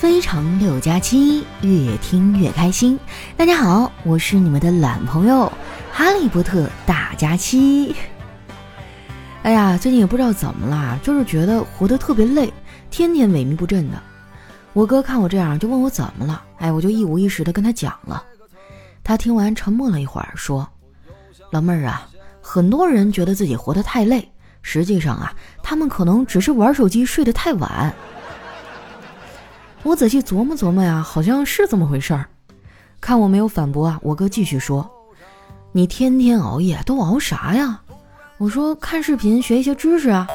非常六加七，越听越开心。大家好，我是你们的懒朋友哈利波特大加七。哎呀，最近也不知道怎么啦，就是觉得活得特别累，天天萎靡不振的。我哥看我这样，就问我怎么了。哎，我就一五一十的跟他讲了。他听完沉默了一会儿，说：“老妹儿啊，很多人觉得自己活得太累，实际上啊，他们可能只是玩手机睡得太晚。”我仔细琢磨琢磨呀，好像是这么回事儿。看我没有反驳啊，我哥继续说：“你天天熬夜都熬啥呀？”我说：“看视频学一些知识啊。”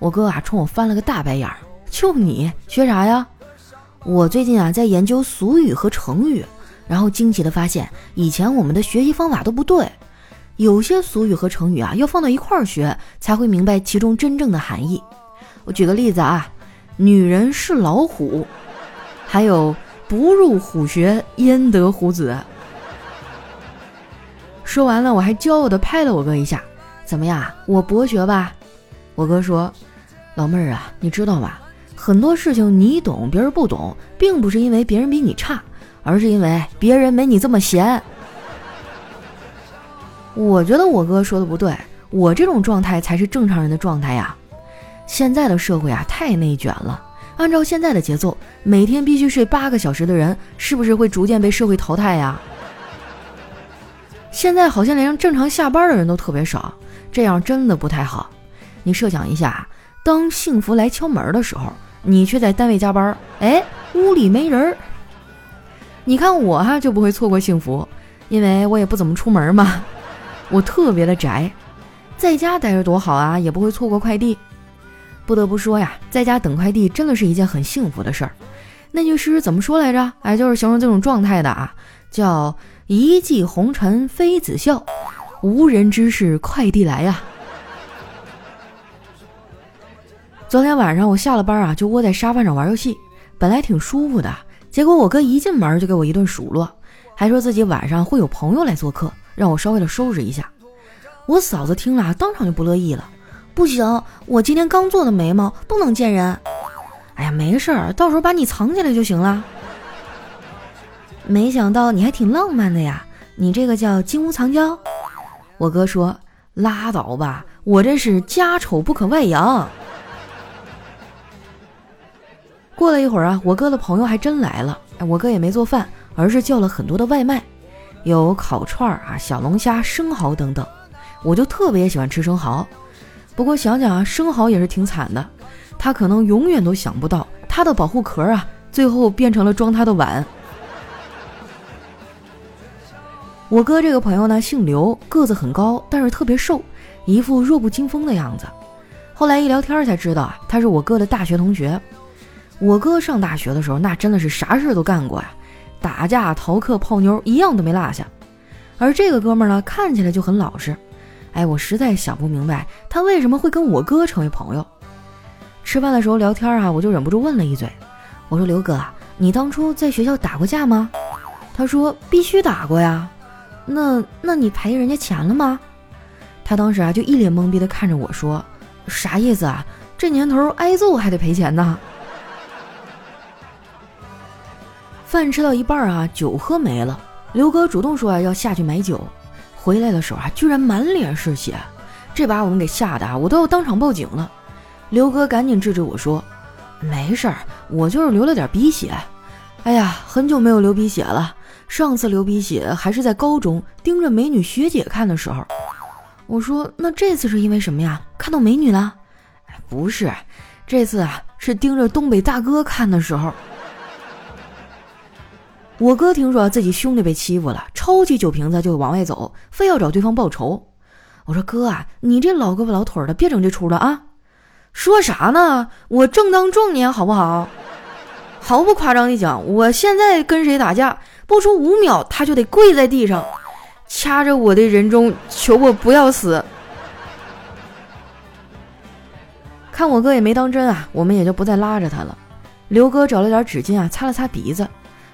我哥啊冲我翻了个大白眼儿：“就你学啥呀？”我最近啊在研究俗语和成语，然后惊奇的发现，以前我们的学习方法都不对。有些俗语和成语啊要放到一块儿学，才会明白其中真正的含义。我举个例子啊，女人是老虎。还有不入虎穴，焉得虎子？说完了，我还骄傲的拍了我哥一下，怎么样？我博学吧？我哥说：“老妹儿啊，你知道吗？很多事情你懂，别人不懂，并不是因为别人比你差，而是因为别人没你这么闲。”我觉得我哥说的不对，我这种状态才是正常人的状态呀。现在的社会啊，太内卷了。按照现在的节奏，每天必须睡八个小时的人，是不是会逐渐被社会淘汰呀？现在好像连正常下班的人都特别少，这样真的不太好。你设想一下，当幸福来敲门的时候，你却在单位加班，哎，屋里没人儿。你看我哈就不会错过幸福，因为我也不怎么出门嘛，我特别的宅，在家待着多好啊，也不会错过快递。不得不说呀，在家等快递真的是一件很幸福的事儿。那句诗怎么说来着？哎，就是形容这种状态的啊，叫“一骑红尘妃子笑，无人知是快递来呀”。昨天晚上我下了班啊，就窝在沙发上玩游戏，本来挺舒服的。结果我哥一进门就给我一顿数落，还说自己晚上会有朋友来做客，让我稍微的收拾一下。我嫂子听了当场就不乐意了。不行，我今天刚做的眉毛不能见人。哎呀，没事儿，到时候把你藏起来就行了。没想到你还挺浪漫的呀，你这个叫金屋藏娇。我哥说拉倒吧，我这是家丑不可外扬。过了一会儿啊，我哥的朋友还真来了。哎我哥也没做饭，而是叫了很多的外卖，有烤串儿啊、小龙虾、生蚝等等。我就特别喜欢吃生蚝。不过想想啊，生蚝也是挺惨的，他可能永远都想不到，他的保护壳啊，最后变成了装他的碗。我哥这个朋友呢，姓刘，个子很高，但是特别瘦，一副弱不禁风的样子。后来一聊天才知道啊，他是我哥的大学同学。我哥上大学的时候，那真的是啥事都干过呀，打架、逃课、泡妞，一样都没落下。而这个哥们呢，看起来就很老实。哎，我实在想不明白他为什么会跟我哥成为朋友。吃饭的时候聊天啊，我就忍不住问了一嘴，我说：“刘哥啊，你当初在学校打过架吗？”他说：“必须打过呀。”那那你赔人家钱了吗？他当时啊就一脸懵逼的看着我说：“啥意思啊？这年头挨揍还得赔钱呢？”饭吃到一半啊，酒喝没了，刘哥主动说啊要下去买酒。回来的时候啊，居然满脸是血，这把我们给吓得啊，我都要当场报警了。刘哥赶紧制止我说：“没事儿，我就是流了点鼻血。哎呀，很久没有流鼻血了，上次流鼻血还是在高中盯着美女学姐看的时候。”我说：“那这次是因为什么呀？看到美女了？”不是，这次啊是盯着东北大哥看的时候。我哥听说自己兄弟被欺负了，抄起酒瓶子就往外走，非要找对方报仇。我说：“哥啊，你这老胳膊老腿的，别整这出了啊！”说啥呢？我正当壮年，好不好？毫不夸张地讲，我现在跟谁打架，不出五秒他就得跪在地上，掐着我的人中，求我不要死。看我哥也没当真啊，我们也就不再拉着他了。刘哥找了点纸巾啊，擦了擦鼻子。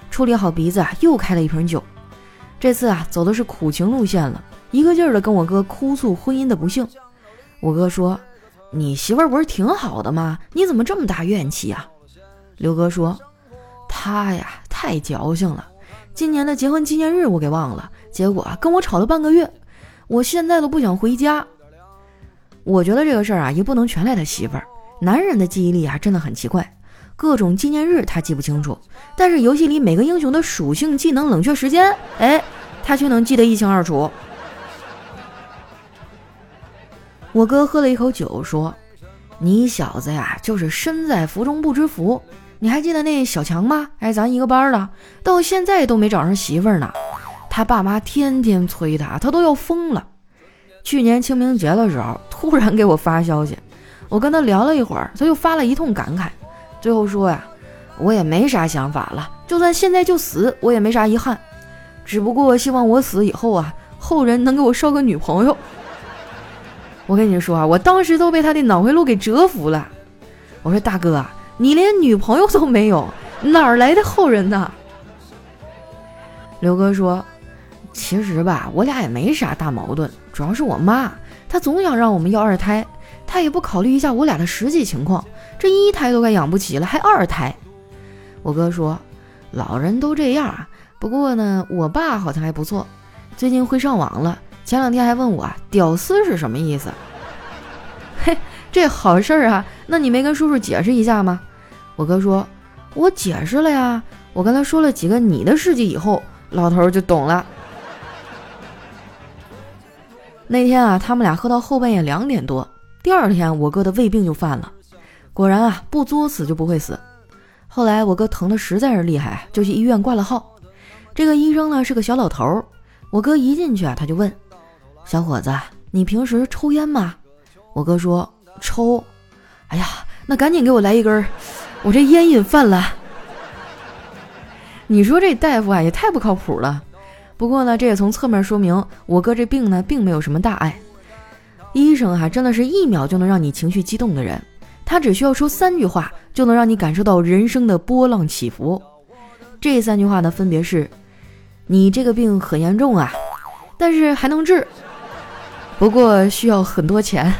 处理好鼻子啊，又开了一瓶酒。这次啊，走的是苦情路线了，一个劲儿的跟我哥哭诉婚姻的不幸。我哥说：“你媳妇儿不是挺好的吗？你怎么这么大怨气啊？”刘哥说：“他呀太矫情了，今年的结婚纪念日我给忘了，结果跟我吵了半个月，我现在都不想回家。我觉得这个事儿啊也不能全赖他媳妇儿，男人的记忆力啊真的很奇怪，各种纪念日他记不清楚，但是游戏里每个英雄的属性、技能、冷却时间，哎，他却能记得一清二楚。我哥喝了一口酒说：“你小子呀，就是身在福中不知福。”你还记得那小强吗？哎，咱一个班的，到现在都没找上媳妇儿呢。他爸妈天天催他，他都要疯了。去年清明节的时候，突然给我发消息，我跟他聊了一会儿，他又发了一通感慨，最后说呀，我也没啥想法了，就算现在就死，我也没啥遗憾，只不过希望我死以后啊，后人能给我捎个女朋友。我跟你说啊，我当时都被他的脑回路给折服了。我说大哥。你连女朋友都没有，哪儿来的后人呢？刘哥说：“其实吧，我俩也没啥大矛盾，主要是我妈，她总想让我们要二胎，她也不考虑一下我俩的实际情况，这一胎都快养不起了，还二胎。”我哥说：“老人都这样啊，不过呢，我爸好像还不错，最近会上网了，前两天还问我‘屌丝’是什么意思。”嘿，这好事儿啊，那你没跟叔叔解释一下吗？我哥说：“我解释了呀，我跟他说了几个你的事迹以后，老头就懂了。”那天啊，他们俩喝到后半夜两点多。第二天，我哥的胃病就犯了。果然啊，不作死就不会死。后来我哥疼的实在是厉害，就去医院挂了号。这个医生呢是个小老头儿。我哥一进去啊，他就问：“小伙子，你平时抽烟吗？”我哥说：“抽。”哎呀，那赶紧给我来一根儿。我这烟瘾犯了，你说这大夫啊也太不靠谱了。不过呢，这也从侧面说明我哥这病呢并没有什么大碍。医生啊真的是一秒就能让你情绪激动的人，他只需要说三句话就能让你感受到人生的波浪起伏。这三句话呢分别是：你这个病很严重啊，但是还能治，不过需要很多钱。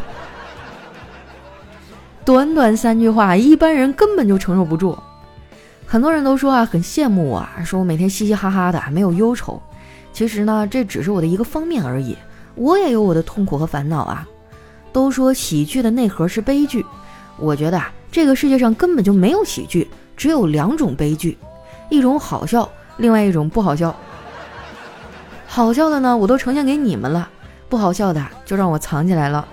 短短三句话，一般人根本就承受不住。很多人都说啊，很羡慕我，啊说我每天嘻嘻哈哈的，没有忧愁。其实呢，这只是我的一个方面而已，我也有我的痛苦和烦恼啊。都说喜剧的内核是悲剧，我觉得啊，这个世界上根本就没有喜剧，只有两种悲剧，一种好笑，另外一种不好笑。好笑的呢，我都呈现给你们了，不好笑的就让我藏起来了。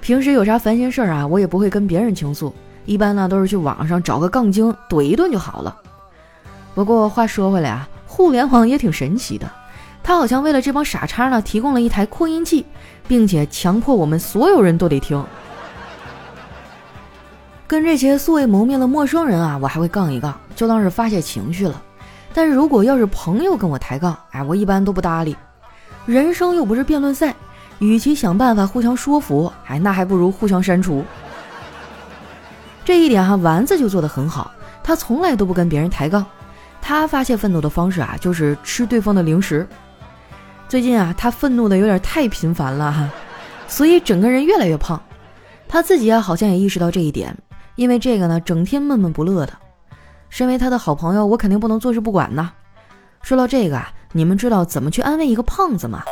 平时有啥烦心事儿啊，我也不会跟别人倾诉，一般呢都是去网上找个杠精怼一顿就好了。不过话说回来啊，互联网也挺神奇的，它好像为了这帮傻叉呢提供了一台扩音器，并且强迫我们所有人都得听。跟这些素未谋面的陌生人啊，我还会杠一杠，就当是发泄情绪了。但是如果要是朋友跟我抬杠，哎，我一般都不搭理。人生又不是辩论赛。与其想办法互相说服，哎，那还不如互相删除。这一点哈，丸子就做得很好，他从来都不跟别人抬杠。他发泄愤怒的方式啊，就是吃对方的零食。最近啊，他愤怒的有点太频繁了哈，所以整个人越来越胖。他自己啊，好像也意识到这一点，因为这个呢，整天闷闷不乐的。身为他的好朋友，我肯定不能坐视不管呐。说到这个啊，你们知道怎么去安慰一个胖子吗？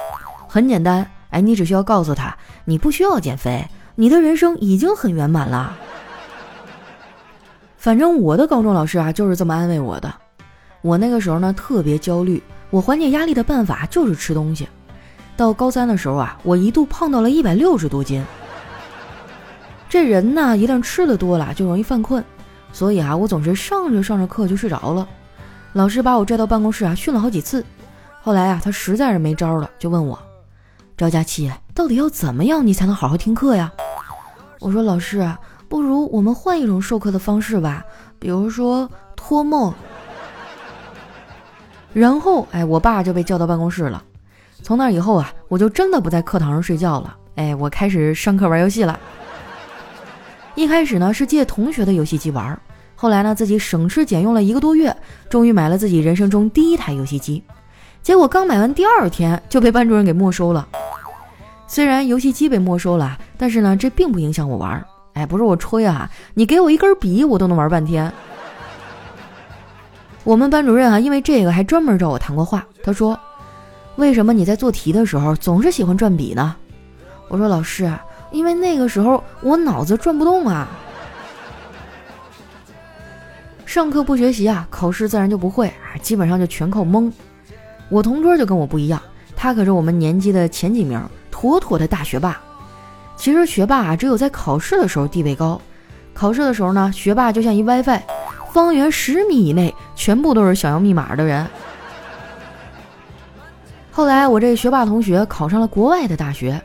很简单。哎，你只需要告诉他，你不需要减肥，你的人生已经很圆满了。反正我的高中老师啊，就是这么安慰我的。我那个时候呢，特别焦虑，我缓解压力的办法就是吃东西。到高三的时候啊，我一度胖到了一百六十多斤。这人呢，一旦吃的多了，就容易犯困，所以啊，我总是上着上着课就睡着了。老师把我拽到办公室啊，训了好几次。后来啊，他实在是没招了，就问我。赵佳琪，到底要怎么样你才能好好听课呀？我说老师，不如我们换一种授课的方式吧，比如说托梦。然后，哎，我爸就被叫到办公室了。从那以后啊，我就真的不在课堂上睡觉了。哎，我开始上课玩游戏了。一开始呢是借同学的游戏机玩，后来呢自己省吃俭用了一个多月，终于买了自己人生中第一台游戏机。结果刚买完第二天就被班主任给没收了。虽然游戏机被没收了，但是呢，这并不影响我玩。哎，不是我吹啊，你给我一根笔，我都能玩半天。我们班主任啊，因为这个还专门找我谈过话。他说：“为什么你在做题的时候总是喜欢转笔呢？”我说：“老师，因为那个时候我脑子转不动啊。”上课不学习啊，考试自然就不会啊，基本上就全靠蒙。我同桌就跟我不一样，他可是我们年级的前几名，妥妥的大学霸。其实学霸啊，只有在考试的时候地位高，考试的时候呢，学霸就像一 WiFi。方圆十米以内全部都是想要密码的人。后来我这学霸同学考上了国外的大学，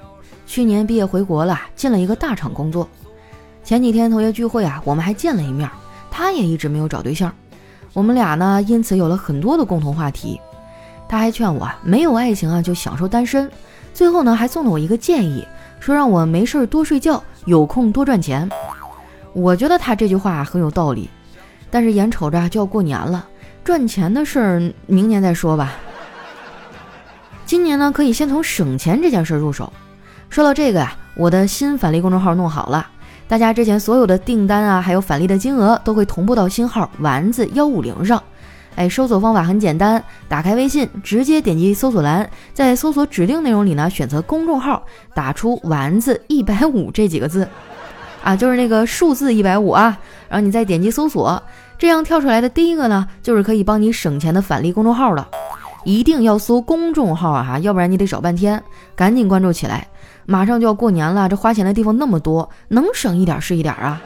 去年毕业回国了，进了一个大厂工作。前几天同学聚会啊，我们还见了一面。他也一直没有找对象，我们俩呢因此有了很多的共同话题。他还劝我没有爱情啊就享受单身，最后呢还送了我一个建议，说让我没事多睡觉，有空多赚钱。我觉得他这句话很有道理。但是眼瞅着就要过年了，赚钱的事儿明年再说吧。今年呢，可以先从省钱这件事入手。说到这个呀，我的新返利公众号弄好了，大家之前所有的订单啊，还有返利的金额都会同步到新号丸子幺五零上。哎，搜索方法很简单，打开微信，直接点击搜索栏，在搜索指定内容里呢，选择公众号，打出丸子一百五这几个字，啊，就是那个数字一百五啊，然后你再点击搜索。这样跳出来的第一个呢，就是可以帮你省钱的返利公众号了。一定要搜公众号啊，要不然你得找半天。赶紧关注起来，马上就要过年了，这花钱的地方那么多，能省一点是一点啊。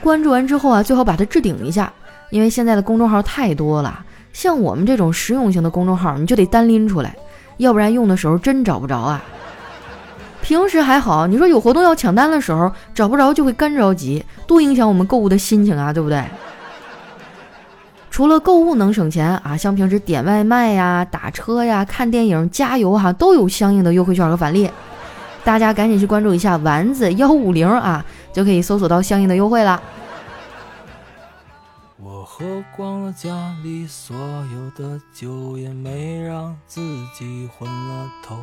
关注完之后啊，最好把它置顶一下，因为现在的公众号太多了。像我们这种实用型的公众号，你就得单拎出来，要不然用的时候真找不着啊。平时还好，你说有活动要抢单的时候找不着就会干着急，多影响我们购物的心情啊，对不对？除了购物能省钱啊，像平时点外卖呀、打车呀、看电影、加油哈，都有相应的优惠券和返利。大家赶紧去关注一下丸子幺五零啊，就可以搜索到相应的优惠了。我喝光了家里所有的酒，也没让自己昏了头，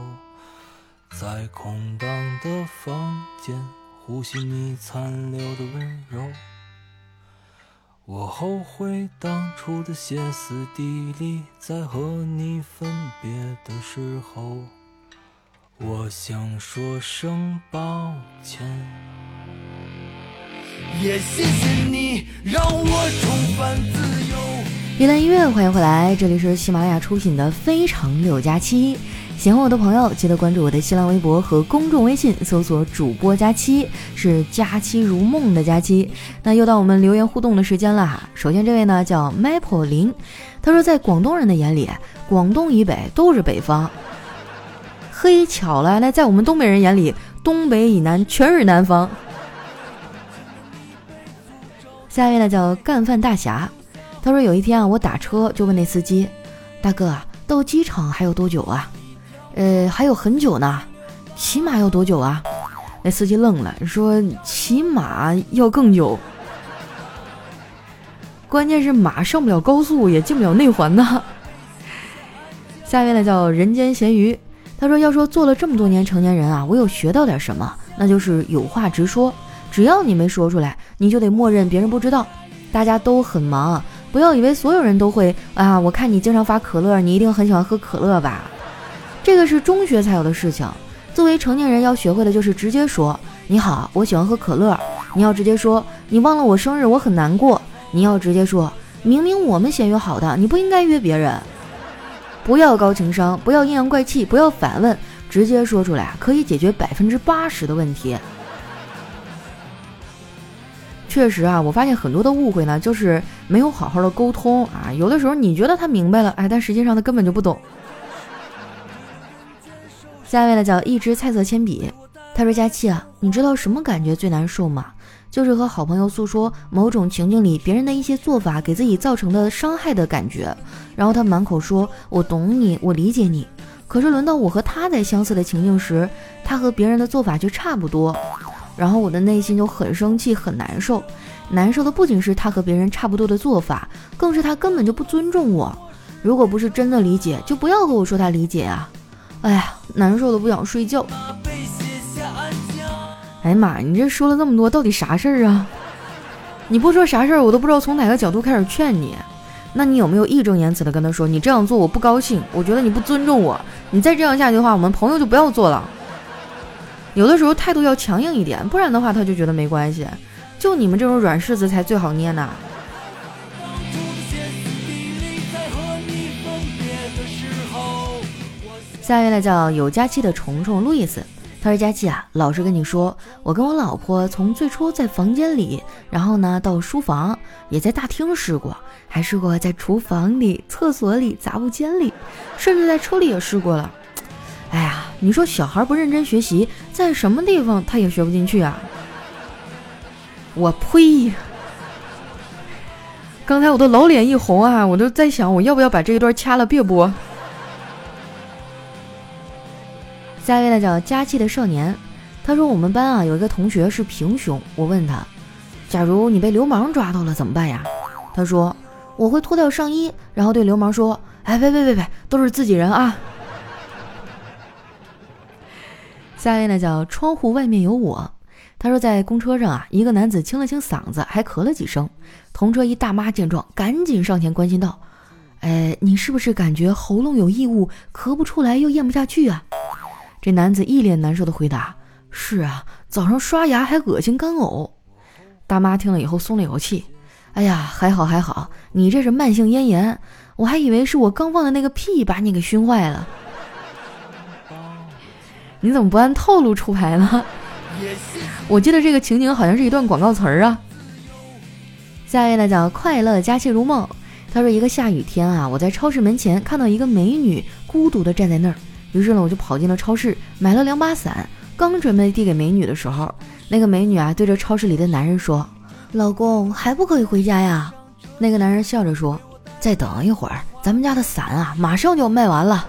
在空荡的房间呼吸你残留的温柔。我后悔当初的歇斯底里，在和你分别的时候，我想说声抱歉。也谢谢你让我重返自由。一段音乐，欢迎回来，这里是喜马拉雅出品的《非常六加七》。喜欢我的朋友，记得关注我的新浪微博和公众微信，搜索“主播佳期”，是“佳期如梦”的佳期。那又到我们留言互动的时间了哈。首先这位呢叫 Maple 林，他说在广东人的眼里，广东以北都是北方。嘿，巧了，那在我们东北人眼里，东北以南全是南方。下一位呢叫干饭大侠，他说有一天啊，我打车就问那司机，大哥啊到机场还有多久啊？呃，还有很久呢，起码要多久啊？那司机愣了，说：“起码要更久。关键是马上不了高速，也进不了内环呢。”下面呢叫人间咸鱼，他说：“要说做了这么多年成年人啊，我有学到点什么，那就是有话直说，只要你没说出来，你就得默认别人不知道。大家都很忙，不要以为所有人都会啊。我看你经常发可乐，你一定很喜欢喝可乐吧？”这个是中学才有的事情，作为成年人要学会的就是直接说你好，我喜欢喝可乐。你要直接说你忘了我生日，我很难过。你要直接说明明我们先约好的，你不应该约别人。不要高情商，不要阴阳怪气，不要反问，直接说出来可以解决百分之八十的问题。确实啊，我发现很多的误会呢，就是没有好好的沟通啊。有的时候你觉得他明白了，哎，但实际上他根本就不懂。下一位呢叫一支菜色铅笔，他说：“佳琪啊，你知道什么感觉最难受吗？就是和好朋友诉说某种情境里别人的一些做法给自己造成的伤害的感觉，然后他满口说我懂你，我理解你，可是轮到我和他在相似的情境时，他和别人的做法却差不多，然后我的内心就很生气，很难受。难受的不仅是他和别人差不多的做法，更是他根本就不尊重我。如果不是真的理解，就不要和我说他理解啊。”哎呀，难受的不想睡觉。哎呀妈，你这说了这么多，到底啥事儿啊？你不说啥事儿，我都不知道从哪个角度开始劝你。那你有没有义正言辞的跟他说，你这样做我不高兴，我觉得你不尊重我，你再这样下去的话，我们朋友就不要做了。有的时候态度要强硬一点，不然的话他就觉得没关系。就你们这种软柿子才最好捏呢。下一位呢叫有假期的虫虫路易斯。他说：“佳琪啊，老实跟你说，我跟我老婆从最初在房间里，然后呢到书房，也在大厅试过，还试过在厨房里、厕所里、杂物间里，甚至在车里也试过了。哎呀，你说小孩不认真学习，在什么地方他也学不进去啊！我呸！刚才我都老脸一红啊，我都在想，我要不要把这一段掐了，别播。”下一位呢叫佳期的少年，他说我们班啊有一个同学是平胸，我问他，假如你被流氓抓到了怎么办呀？他说我会脱掉上衣，然后对流氓说，哎，别别别别，都是自己人啊。下一位呢叫窗户外面有我，他说在公车上啊，一个男子清了清嗓子，还咳了几声，同车一大妈见状，赶紧上前关心道，哎，你是不是感觉喉咙有异物，咳不出来又咽不下去啊？这男子一脸难受的回答：“是啊，早上刷牙还恶心干呕。”大妈听了以后松了一口气：“哎呀，还好还好，你这是慢性咽炎，我还以为是我刚放的那个屁把你给熏坏了。你怎么不按套路出牌呢？我记得这个情景好像是一段广告词儿啊。”下一位呢叫快乐佳期如梦，他说：“一个下雨天啊，我在超市门前看到一个美女孤独的站在那儿。”于是呢，我就跑进了超市，买了两把伞。刚准备递给美女的时候，那个美女啊，对着超市里的男人说：“老公，还不可以回家呀？”那个男人笑着说：“再等一会儿，咱们家的伞啊，马上就要卖完了。”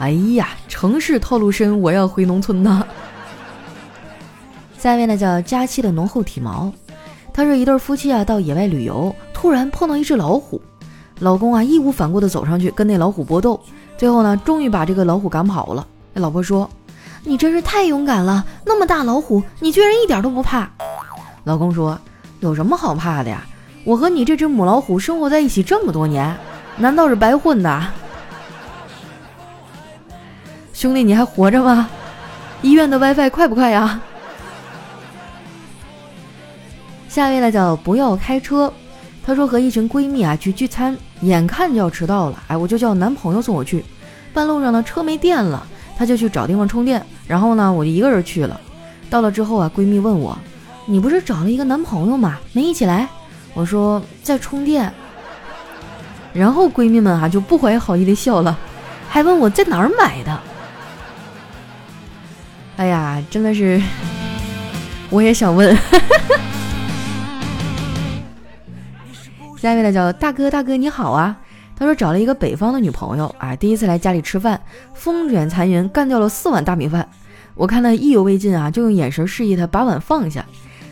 哎呀，城市套路深，我要回农村呢。下面呢，叫佳期的浓厚体毛。他说，一对夫妻啊，到野外旅游，突然碰到一只老虎，老公啊，义无反顾地走上去跟那老虎搏斗。最后呢，终于把这个老虎赶跑了。那老婆说：“你真是太勇敢了，那么大老虎，你居然一点都不怕。”老公说：“有什么好怕的呀？我和你这只母老虎生活在一起这么多年，难道是白混的？兄弟，你还活着吗？医院的 WiFi 快不快呀？”下一位呢叫不要开车，她说和一群闺蜜啊去聚餐。眼看就要迟到了，哎，我就叫男朋友送我去。半路上呢，车没电了，他就去找地方充电。然后呢，我就一个人去了。到了之后啊，闺蜜问我：“你不是找了一个男朋友吗？没一起来？”我说：“在充电。”然后闺蜜们啊就不怀好意的笑了，还问我在哪儿买的。哎呀，真的是，我也想问。下一位呢叫大哥，大哥你好啊。他说找了一个北方的女朋友啊，第一次来家里吃饭，风卷残云干掉了四碗大米饭。我看他意犹未尽啊，就用眼神示意他把碗放下。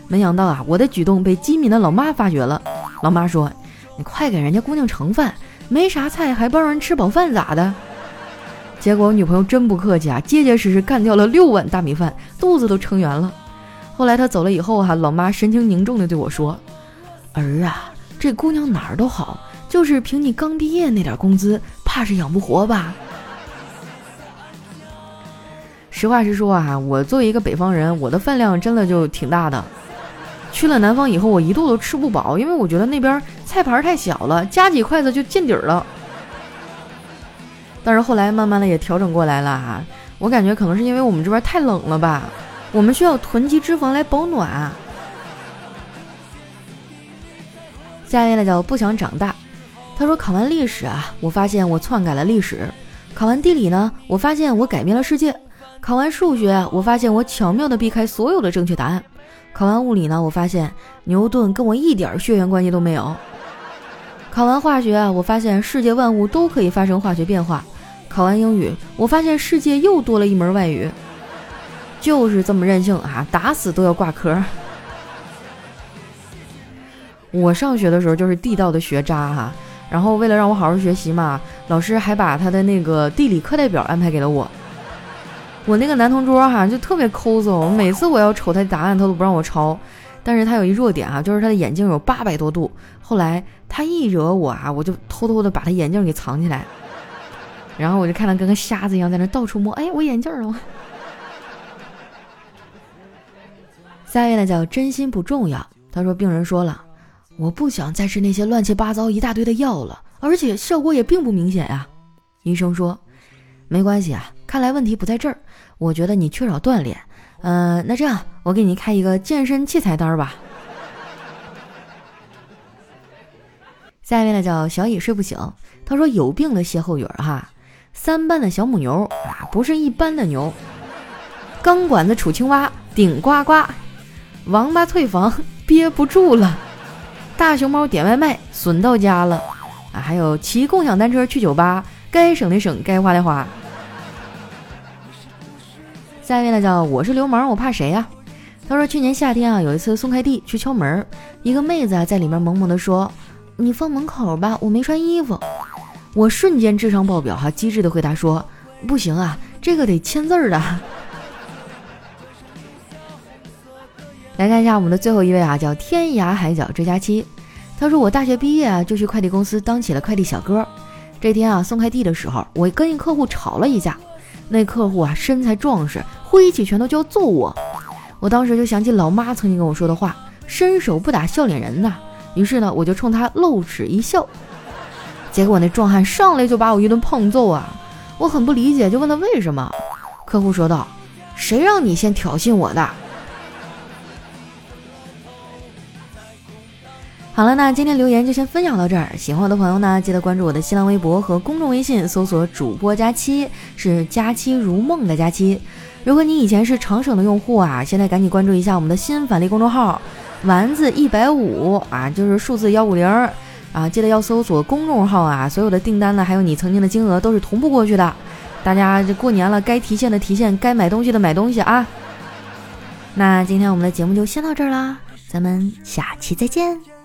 没想到啊，我的举动被机敏的老妈发觉了。老妈说：“你快给人家姑娘盛饭，没啥菜还帮人吃饱饭咋的？”结果我女朋友真不客气啊，结结实实干掉了六碗大米饭，肚子都撑圆了。后来他走了以后哈，老妈神情凝重的对我说：“儿啊。”这姑娘哪儿都好，就是凭你刚毕业那点工资，怕是养不活吧？实话实说啊，我作为一个北方人，我的饭量真的就挺大的。去了南方以后，我一度都吃不饱，因为我觉得那边菜盘太小了，夹几筷子就见底儿了。但是后来慢慢的也调整过来了啊，我感觉可能是因为我们这边太冷了吧，我们需要囤积脂肪来保暖。下面呢叫不想长大，他说考完历史啊，我发现我篡改了历史；考完地理呢，我发现我改变了世界；考完数学，我发现我巧妙的避开所有的正确答案；考完物理呢，我发现牛顿跟我一点血缘关系都没有；考完化学啊，我发现世界万物都可以发生化学变化；考完英语，我发现世界又多了一门外语。就是这么任性啊，打死都要挂科。我上学的时候就是地道的学渣哈，然后为了让我好好学习嘛，老师还把他的那个地理课代表安排给了我。我那个男同桌哈就特别抠搜，每次我要瞅他答案，他都不让我抄。但是他有一弱点啊，就是他的眼镜有八百多度。后来他一惹我啊，我就偷偷的把他眼镜给藏起来，然后我就看他跟个瞎子一样在那到处摸。哎，我眼镜了。下一位呢叫真心不重要。他说病人说了，我不想再吃那些乱七八糟一大堆的药了，而且效果也并不明显呀。医生说没关系啊，看来问题不在这儿。我觉得你缺少锻炼。嗯，那这样我给你开一个健身器材单吧。下一位呢叫小乙睡不醒。他说有病的歇后语哈，三班的小母牛啊，不是一般的牛。钢管子杵青蛙顶呱呱。王八退房憋不住了，大熊猫点外卖损到家了，啊，还有骑共享单车去酒吧，该省的省，该花的花。下一位呢叫我是流氓，我怕谁呀？他说去年夏天啊，有一次送快递去敲门，一个妹子啊在里面萌萌的说：“你放门口吧，我没穿衣服。”我瞬间智商爆表哈，机智的回答说：“不行啊，这个得签字儿的。”来看一下我们的最后一位啊，叫天涯海角追加期。他说我大学毕业啊，就去快递公司当起了快递小哥。这天啊，送快递的时候，我跟一客户吵了一架。那客户啊，身材壮实，挥起拳头就要揍我。我当时就想起老妈曾经跟我说的话：“伸手不打笑脸人呐。”于是呢，我就冲他露齿一笑。结果那壮汉上来就把我一顿胖揍啊！我很不理解，就问他为什么。客户说道：“谁让你先挑衅我的？”好了，那今天留言就先分享到这儿。喜欢我的朋友呢，记得关注我的新浪微博和公众微信，搜索“主播佳期”，是“佳期如梦”的佳期。如果你以前是长省的用户啊，现在赶紧关注一下我们的新返利公众号“丸子一百五”啊，就是数字幺五零啊，记得要搜索公众号啊，所有的订单呢，还有你曾经的金额都是同步过去的。大家这过年了，该提现的提现，该买东西的买东西啊。那今天我们的节目就先到这儿啦，咱们下期再见。